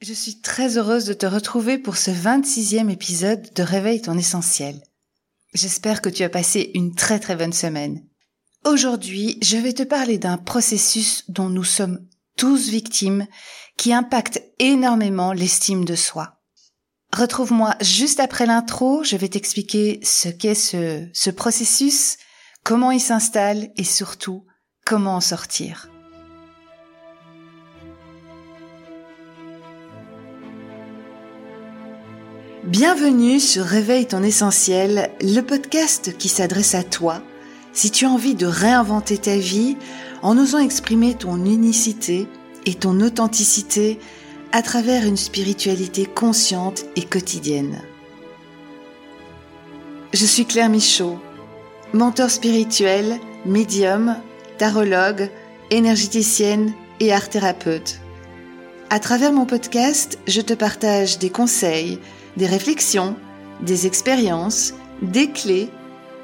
Je suis très heureuse de te retrouver pour ce 26e épisode de Réveille ton essentiel. J'espère que tu as passé une très très bonne semaine. Aujourd'hui, je vais te parler d'un processus dont nous sommes tous victimes qui impacte énormément l'estime de soi. Retrouve-moi juste après l'intro, je vais t'expliquer ce qu'est ce, ce processus, comment il s'installe et surtout comment en sortir. Bienvenue sur Réveille ton essentiel, le podcast qui s'adresse à toi si tu as envie de réinventer ta vie en osant exprimer ton unicité et ton authenticité à travers une spiritualité consciente et quotidienne. Je suis Claire Michaud, mentor spirituel, médium, tarologue, énergéticienne et art thérapeute. À travers mon podcast, je te partage des conseils, des réflexions, des expériences, des clés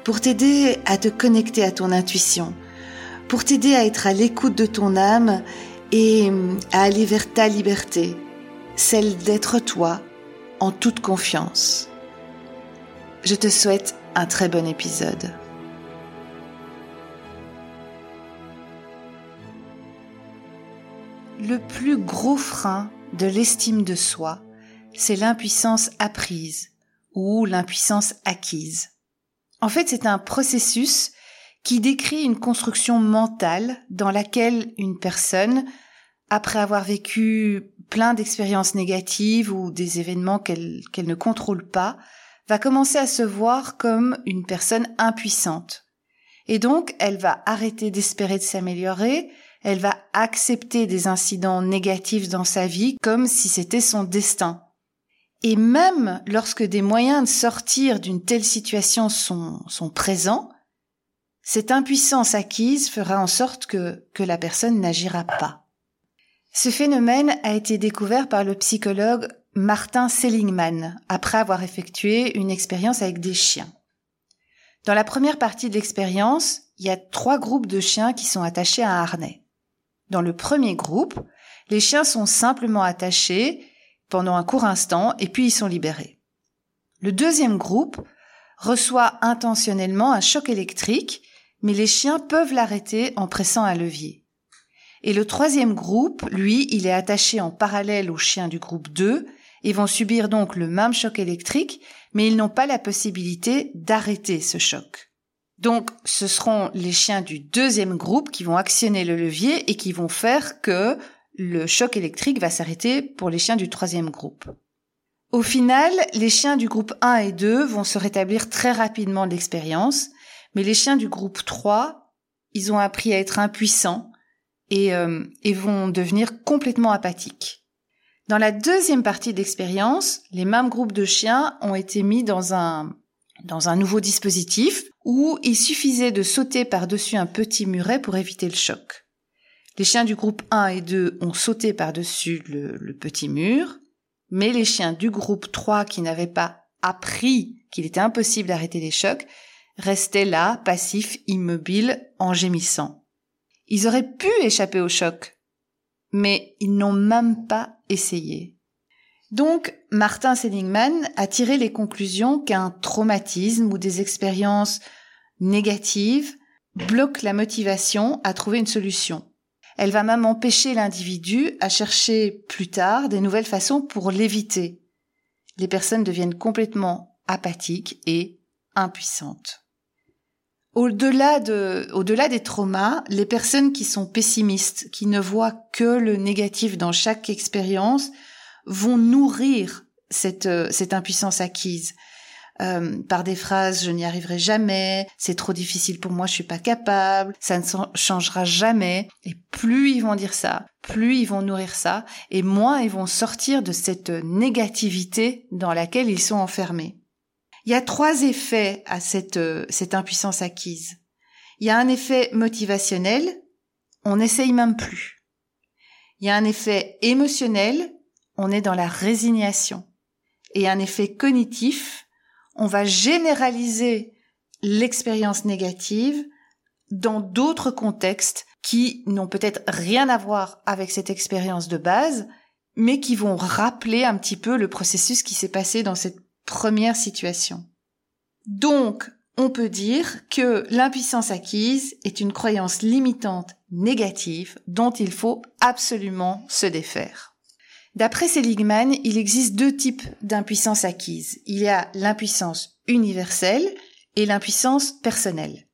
pour t'aider à te connecter à ton intuition, pour t'aider à être à l'écoute de ton âme et à aller vers ta liberté, celle d'être toi en toute confiance. Je te souhaite un très bon épisode. Le plus gros frein de l'estime de soi, c'est l'impuissance apprise ou l'impuissance acquise. En fait, c'est un processus qui décrit une construction mentale dans laquelle une personne, après avoir vécu plein d'expériences négatives ou des événements qu'elle ne contrôle pas, va commencer à se voir comme une personne impuissante. Et donc, elle va arrêter d'espérer de s'améliorer, elle va accepter des incidents négatifs dans sa vie comme si c'était son destin. Et même lorsque des moyens de sortir d'une telle situation sont, présents, cette impuissance acquise fera en sorte que, que la personne n'agira pas. Ce phénomène a été découvert par le psychologue Martin Seligman après avoir effectué une expérience avec des chiens. Dans la première partie de l'expérience, il y a trois groupes de chiens qui sont attachés à un harnais. Dans le premier groupe, les chiens sont simplement attachés pendant un court instant et puis ils sont libérés. Le deuxième groupe reçoit intentionnellement un choc électrique, mais les chiens peuvent l'arrêter en pressant un levier. Et le troisième groupe, lui, il est attaché en parallèle aux chiens du groupe 2 et vont subir donc le même choc électrique, mais ils n'ont pas la possibilité d'arrêter ce choc. Donc, ce seront les chiens du deuxième groupe qui vont actionner le levier et qui vont faire que le choc électrique va s'arrêter pour les chiens du troisième groupe. Au final, les chiens du groupe 1 et 2 vont se rétablir très rapidement de l'expérience, mais les chiens du groupe 3, ils ont appris à être impuissants et, euh, et vont devenir complètement apathiques. Dans la deuxième partie de l'expérience, les mêmes groupes de chiens ont été mis dans un, dans un nouveau dispositif où il suffisait de sauter par-dessus un petit muret pour éviter le choc. Les chiens du groupe 1 et 2 ont sauté par-dessus le, petit mur, mais les chiens du groupe 3 qui n'avaient pas appris qu'il était impossible d'arrêter les chocs restaient là, passifs, immobiles, en gémissant. Ils auraient pu échapper au choc, mais ils n'ont même pas essayé. Donc, Martin Seligman a tiré les conclusions qu'un traumatisme ou des expériences négatives bloquent la motivation à trouver une solution. Elle va même empêcher l'individu à chercher plus tard des nouvelles façons pour l'éviter. Les personnes deviennent complètement apathiques et impuissantes. Au-delà de, au-delà des traumas, les personnes qui sont pessimistes, qui ne voient que le négatif dans chaque expérience, vont nourrir cette, cette impuissance acquise. Euh, par des phrases je n'y arriverai jamais, c'est trop difficile pour moi, je suis pas capable, ça ne changera jamais. Et plus ils vont dire ça, plus ils vont nourrir ça, et moins ils vont sortir de cette négativité dans laquelle ils sont enfermés. Il y a trois effets à cette, cette impuissance acquise. Il y a un effet motivationnel, on n'essaye même plus. Il y a un effet émotionnel, on est dans la résignation. Et un effet cognitif, on va généraliser l'expérience négative dans d'autres contextes qui n'ont peut-être rien à voir avec cette expérience de base, mais qui vont rappeler un petit peu le processus qui s'est passé dans cette première situation. Donc, on peut dire que l'impuissance acquise est une croyance limitante négative dont il faut absolument se défaire. D'après Seligman, il existe deux types d'impuissance acquise. Il y a l'impuissance universelle et l'impuissance personnelle.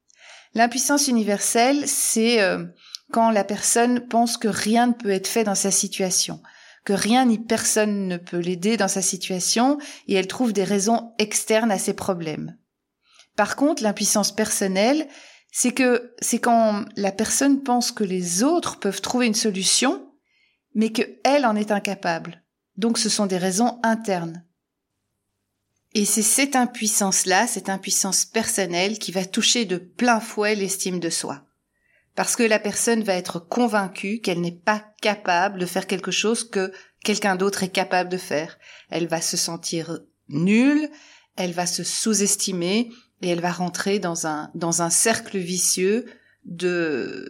L'impuissance universelle, c'est euh, quand la personne pense que rien ne peut être fait dans sa situation, que rien ni personne ne peut l'aider dans sa situation et elle trouve des raisons externes à ses problèmes. Par contre, l'impuissance personnelle, c'est que c'est quand la personne pense que les autres peuvent trouver une solution, mais qu'elle en est incapable. Donc ce sont des raisons internes. Et c'est cette impuissance-là, cette impuissance personnelle qui va toucher de plein fouet l'estime de soi. Parce que la personne va être convaincue qu'elle n'est pas capable de faire quelque chose que quelqu'un d'autre est capable de faire. Elle va se sentir nulle, elle va se sous-estimer, et elle va rentrer dans un dans un cercle vicieux de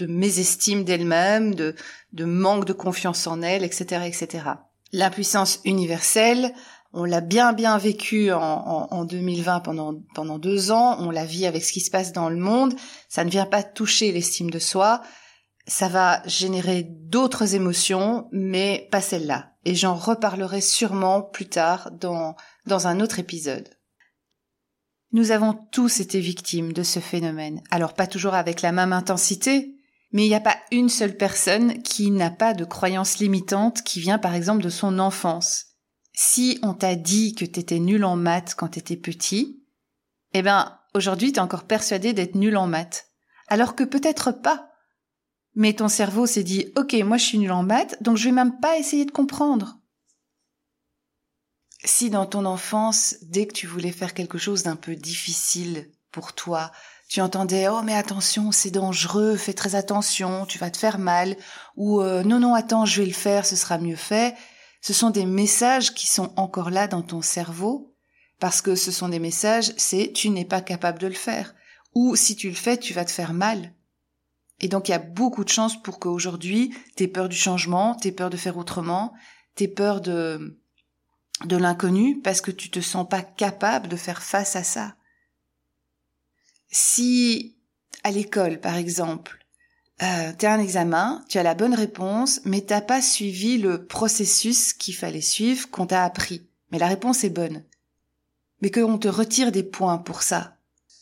de mésestime d'elle-même, de de manque de confiance en elle, etc., etc. L'impuissance universelle, on l'a bien bien vécu en, en, 2020 pendant pendant deux ans. On la vit avec ce qui se passe dans le monde. Ça ne vient pas toucher l'estime de soi. Ça va générer d'autres émotions, mais pas celle-là. Et j'en reparlerai sûrement plus tard dans dans un autre épisode. Nous avons tous été victimes de ce phénomène. Alors pas toujours avec la même intensité, mais il n'y a pas une seule personne qui n'a pas de croyance limitante qui vient par exemple de son enfance. Si on t'a dit que t'étais nul en maths quand t'étais petit, eh ben, aujourd'hui t'es encore persuadé d'être nul en maths. Alors que peut-être pas. Mais ton cerveau s'est dit, ok, moi je suis nul en maths, donc je vais même pas essayer de comprendre. Si dans ton enfance, dès que tu voulais faire quelque chose d'un peu difficile pour toi, tu entendais oh mais attention c'est dangereux fais très attention tu vas te faire mal. Ou euh, non non attends je vais le faire ce sera mieux fait. Ce sont des messages qui sont encore là dans ton cerveau parce que ce sont des messages c'est tu n'es pas capable de le faire ou si tu le fais tu vas te faire mal. Et donc il y a beaucoup de chances pour qu'aujourd'hui t'aies peur du changement t'aies peur de faire autrement t'aies peur de de l'inconnu parce que tu te sens pas capable de faire face à ça. Si à l'école, par exemple, euh, tu as un examen, tu as la bonne réponse, mais t'as pas suivi le processus qu'il fallait suivre, qu'on t'a appris. Mais la réponse est bonne. Mais qu'on te retire des points pour ça.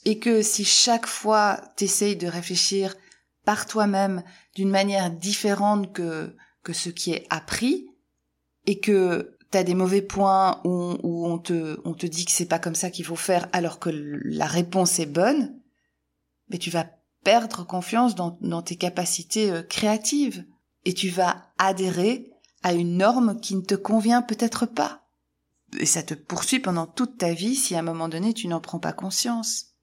Et que si chaque fois t'essayes de réfléchir par toi-même d'une manière différente que, que ce qui est appris, et que t'as des mauvais points où, où, on te on te dit que c'est pas comme ça qu'il faut faire alors que la réponse est bonne, mais tu vas perdre confiance dans, tes capacités euh, créatives et tu vas adhérer à une norme qui ne te convient peut-être pas. Et ça te poursuit pendant toute ta vie si à un moment donné tu n'en prends pas conscience.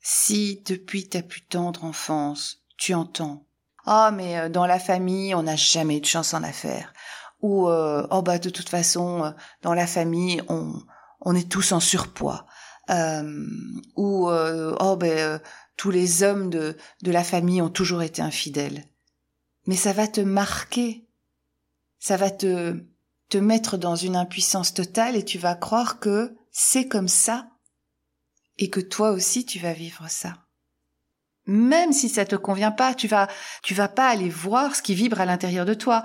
Si depuis ta plus tendre enfance, tu entends Ah oh, mais euh, dans la famille, on n'a jamais de chance en affaires ou euh, oh bah de toute façon dans la famille on on est tous en surpoids euh, ou euh, oh ben tous les hommes de de la famille ont toujours été infidèles. Mais ça va te marquer. Ça va te te mettre dans une impuissance totale et tu vas croire que c'est comme ça et que toi aussi tu vas vivre ça. Même si ça te convient pas, tu vas, tu vas pas aller voir ce qui vibre à l'intérieur de toi.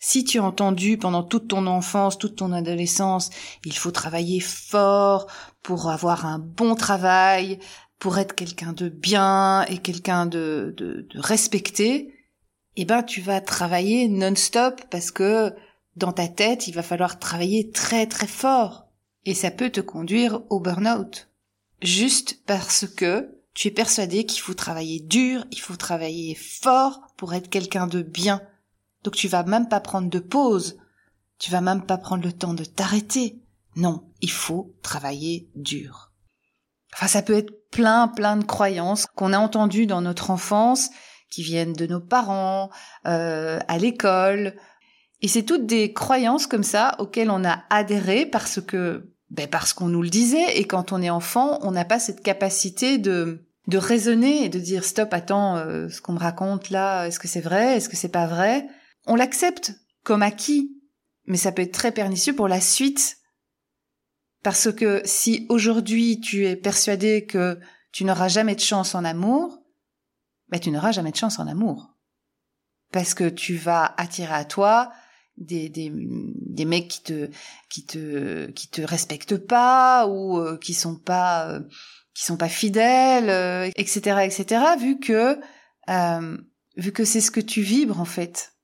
Si tu as entendu pendant toute ton enfance, toute ton adolescence, il faut travailler fort pour avoir un bon travail, pour être quelqu'un de bien et quelqu'un de, de, de respecté, eh ben tu vas travailler non-stop parce que dans ta tête, il va falloir travailler très très fort. Et ça peut te conduire au burn-out. Juste parce que tu es persuadé qu'il faut travailler dur, il faut travailler fort pour être quelqu'un de bien. Donc tu vas même pas prendre de pause. Tu vas même pas prendre le temps de t'arrêter. Non, il faut travailler dur. Enfin, ça peut être plein, plein de croyances qu'on a entendues dans notre enfance, qui viennent de nos parents, euh, à l'école. Et c'est toutes des croyances comme ça auxquelles on a adhéré parce que, ben parce qu'on nous le disait. Et quand on est enfant, on n'a pas cette capacité de de raisonner et de dire stop, attends, euh, ce qu'on me raconte là, est-ce que c'est vrai, est-ce que c'est pas vrai? On l'accepte comme acquis, mais ça peut être très pernicieux pour la suite. Parce que si aujourd'hui tu es persuadé que tu n'auras jamais de chance en amour, ben tu n'auras jamais de chance en amour. Parce que tu vas attirer à toi des, des, des mecs qui te qui te qui te respectent pas ou euh, qui sont pas euh, qui sont pas fidèles etc euh, etc vu que vu que c'est ce que tu vibres en fait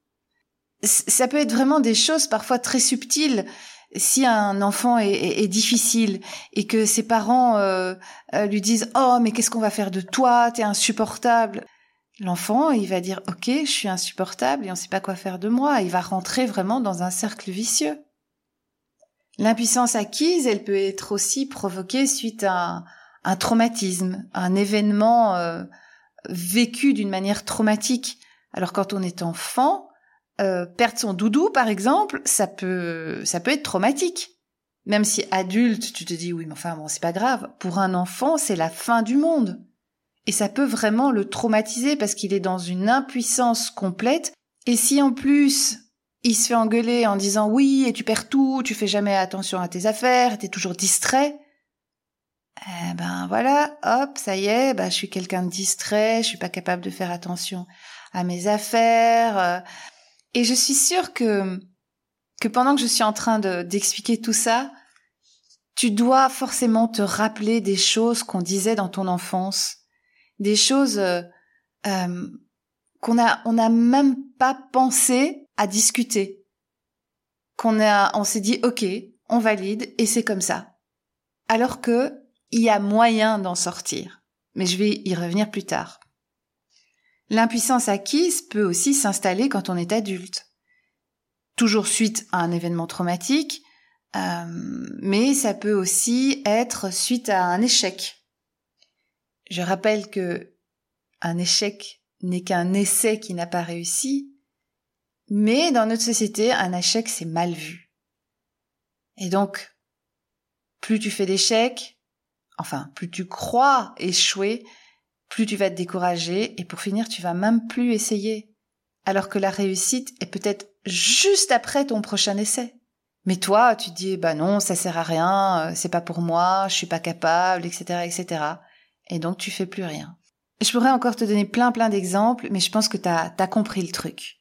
ça peut être vraiment des choses parfois très subtiles si un enfant est, difficile et que ses parents lui disent oh mais qu'est-ce qu'on va faire de toi? T'es insupportable L'enfant, il va dire OK, je suis insupportable et on ne sait pas quoi faire de moi. Il va rentrer vraiment dans un cercle vicieux. L'impuissance acquise, elle peut être aussi provoquée suite à un, traumatisme, un événement euh, vécu d'une manière traumatique. Alors quand on est enfant, euh, perdre son doudou, par exemple, ça peut, ça peut être traumatique. Même si adulte, tu te dis oui, mais enfin bon, c'est pas grave. Pour un enfant, c'est la fin du monde. Et ça peut vraiment le traumatiser parce qu'il est dans une impuissance complète. Et si en plus il se fait engueuler en disant oui et tu perds tout, tu fais jamais attention à tes affaires, t'es toujours distrait, eh ben voilà, hop, ça y est, bah je suis quelqu'un de distrait, je suis pas capable de faire attention à mes affaires. Euh. Et je suis sûre que que pendant que je suis en train de d'expliquer tout ça, tu dois forcément te rappeler des choses qu'on disait dans ton enfance des choses euh, euh, qu'on a on n'a même pas pensé à discuter. Qu'on a on s'est dit ok on valide et c'est comme ça. Alors que il y a moyen d'en sortir. Mais je vais y revenir plus tard l'impuissance acquise peut aussi s'installer quand on est adulte toujours suite à un événement traumatique euh, mais ça peut aussi être suite à un échec je rappelle que un échec n'est qu'un essai qui n'a pas réussi, mais dans notre société, un échec, c'est mal vu. Et donc, plus tu fais d'échecs, enfin, plus tu crois échouer, plus tu vas te décourager, et pour finir, tu vas même plus essayer. Alors que la réussite est peut-être juste après ton prochain essai. Mais toi, tu dis, bah non, ça sert à rien, euh, c'est pas pour moi, je suis pas capable, etc., etc et donc tu fais plus rien. Je pourrais encore te donner plein plein d'exemples, mais je pense que t'as as compris le truc.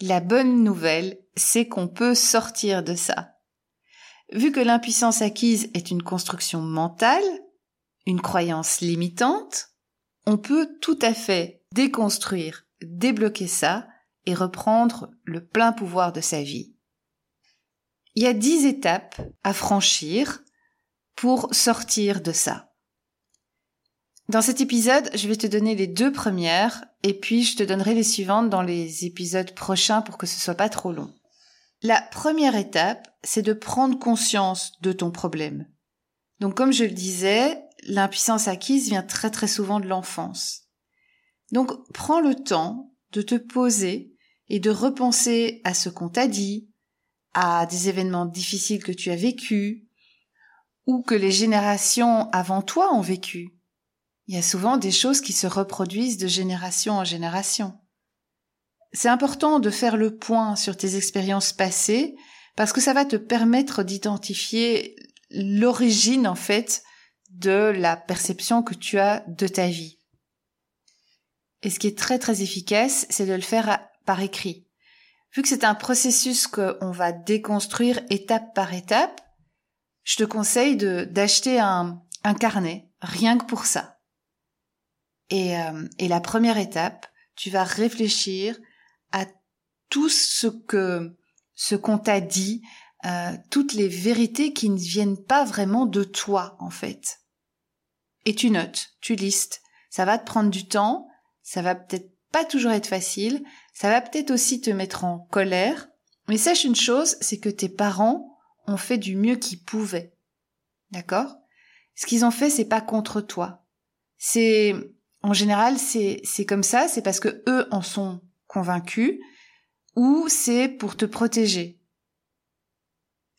La bonne nouvelle, c'est qu'on peut sortir de ça. Vu que l'impuissance acquise est une construction mentale, une croyance limitante, on peut tout à fait déconstruire, débloquer ça et reprendre le plein pouvoir de sa vie. Il y a dix étapes à franchir pour sortir de ça. Dans cet épisode, je vais te donner les deux premières et puis je te donnerai les suivantes dans les épisodes prochains pour que ce soit pas trop long. La première étape, c'est de prendre conscience de ton problème. Donc comme je le disais, l'impuissance acquise vient très très souvent de l'enfance. Donc prends le temps de te poser et de repenser à ce qu'on t'a dit, à des événements difficiles que tu as vécus ou que les générations avant toi ont vécu il y a souvent des choses qui se reproduisent de génération en génération. C'est important de faire le point sur tes expériences passées parce que ça va te permettre d'identifier l'origine en fait de la perception que tu as de ta vie. Et ce qui est très très efficace, c'est de le faire par écrit. Vu que c'est un processus qu'on va déconstruire étape par étape, je te conseille d'acheter un, un carnet, rien que pour ça. Et, euh, et la première étape, tu vas réfléchir à tout ce que ce qu'on t'a dit, euh, toutes les vérités qui ne viennent pas vraiment de toi en fait. Et tu notes, tu listes. Ça va te prendre du temps, ça va peut-être pas toujours être facile, ça va peut-être aussi te mettre en colère, mais sache une chose, c'est que tes parents ont fait du mieux qu'ils pouvaient. D'accord? Ce qu'ils ont fait, c'est pas contre toi. C'est en général, c'est c'est comme ça, c'est parce que eux en sont convaincus ou c'est pour te protéger.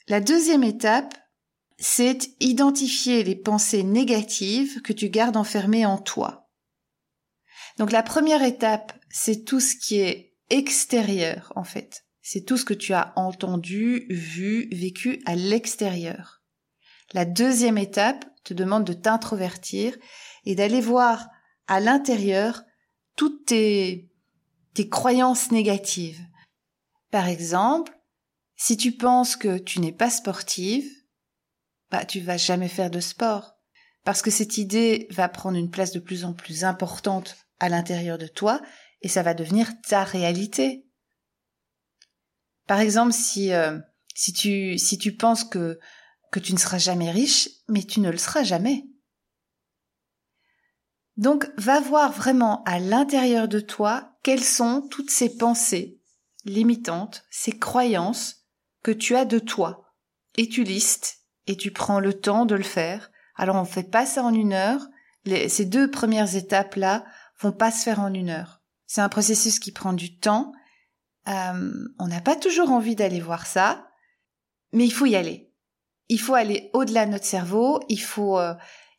La deuxième étape, c'est identifier les pensées négatives que tu gardes enfermées en toi. Donc la première étape, c'est tout ce qui est extérieur en fait. c'est tout ce que tu as entendu, vu, vécu à l'extérieur. La deuxième étape te demande de t'introvertir et d'aller voir à l'intérieur toutes tes, croyances négatives. Par exemple, si tu penses que tu n'es pas sportive, bah, tu vas jamais faire de sport. Parce que cette idée va prendre une place de plus en plus importante à l'intérieur de toi et ça va devenir ta réalité. Par exemple, si, euh, si tu, si tu penses que, que tu ne seras jamais riche, mais tu ne le seras jamais. Donc, va voir vraiment à l'intérieur de toi quelles sont toutes ces pensées limitantes, ces croyances que tu as de toi. Et tu listes et tu prends le temps de le faire. Alors on fait pas ça en une heure. ces deux premières étapes-là vont pas se faire en une heure. C'est un processus qui prend du temps. Euh, on n'a pas toujours envie d'aller voir ça, mais il faut y aller. Il faut aller au-delà de notre cerveau. Il faut, euh,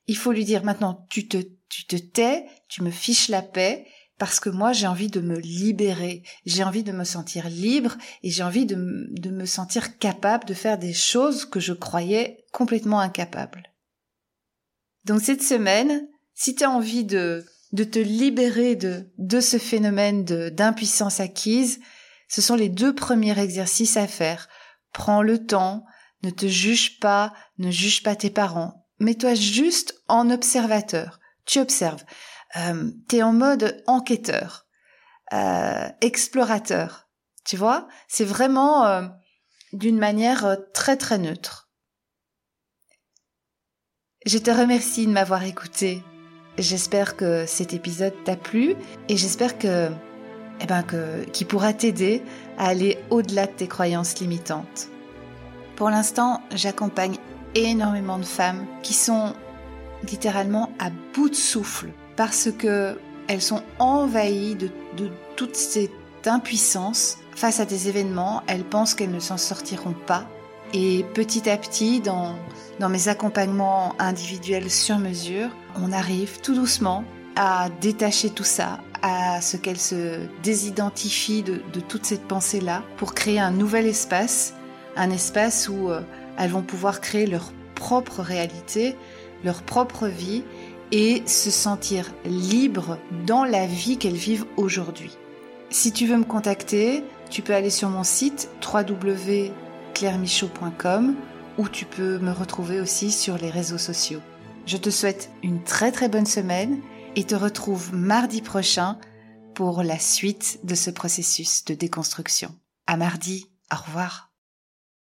il faut lui dire maintenant, tu te, tu te tais, tu me fiches la paix parce que moi j'ai envie de me libérer, j'ai envie de me sentir libre et j'ai envie de, de, me sentir capable de faire des choses que je croyais complètement incapables. Donc cette semaine, si tu as envie de, de te libérer de, de ce phénomène d'impuissance acquise, ce sont les deux premiers exercices à faire. Prends le temps, ne te juge pas, ne juge pas tes parents. Mets-toi juste en observateur. Tu observes euh, t'es en mode enquêteur, euh, explorateur. Tu vois, c'est vraiment euh, d'une manière euh, très très neutre. Je te remercie de m'avoir écouté. J'espère que cet épisode t'a plu et j'espère que, eh ben que, qu'il pourra t'aider à aller au-delà de tes croyances limitantes. Pour l'instant, j'accompagne énormément de femmes qui sont littéralement à bout de souffle parce que elles sont envahies de, toute cette impuissance face à des événements. Elles pensent qu'elles ne s'en sortiront pas. Et petit à petit, dans, dans mes accompagnements individuels sur mesure, on arrive tout doucement à détacher tout ça, à ce qu'elles se désidentifient de, de toute cette pensée-là pour créer un nouvel espace, un espace où euh, elles vont pouvoir créer leur propre réalité, leur propre vie et se sentir libre dans la vie qu'elles vivent aujourd'hui. Si tu veux me contacter, tu peux aller sur mon site www.clairemichaud.com ou tu peux me retrouver aussi sur les réseaux sociaux. Je te souhaite une très très bonne semaine et te retrouve mardi prochain pour la suite de ce processus de déconstruction. À mardi, au revoir.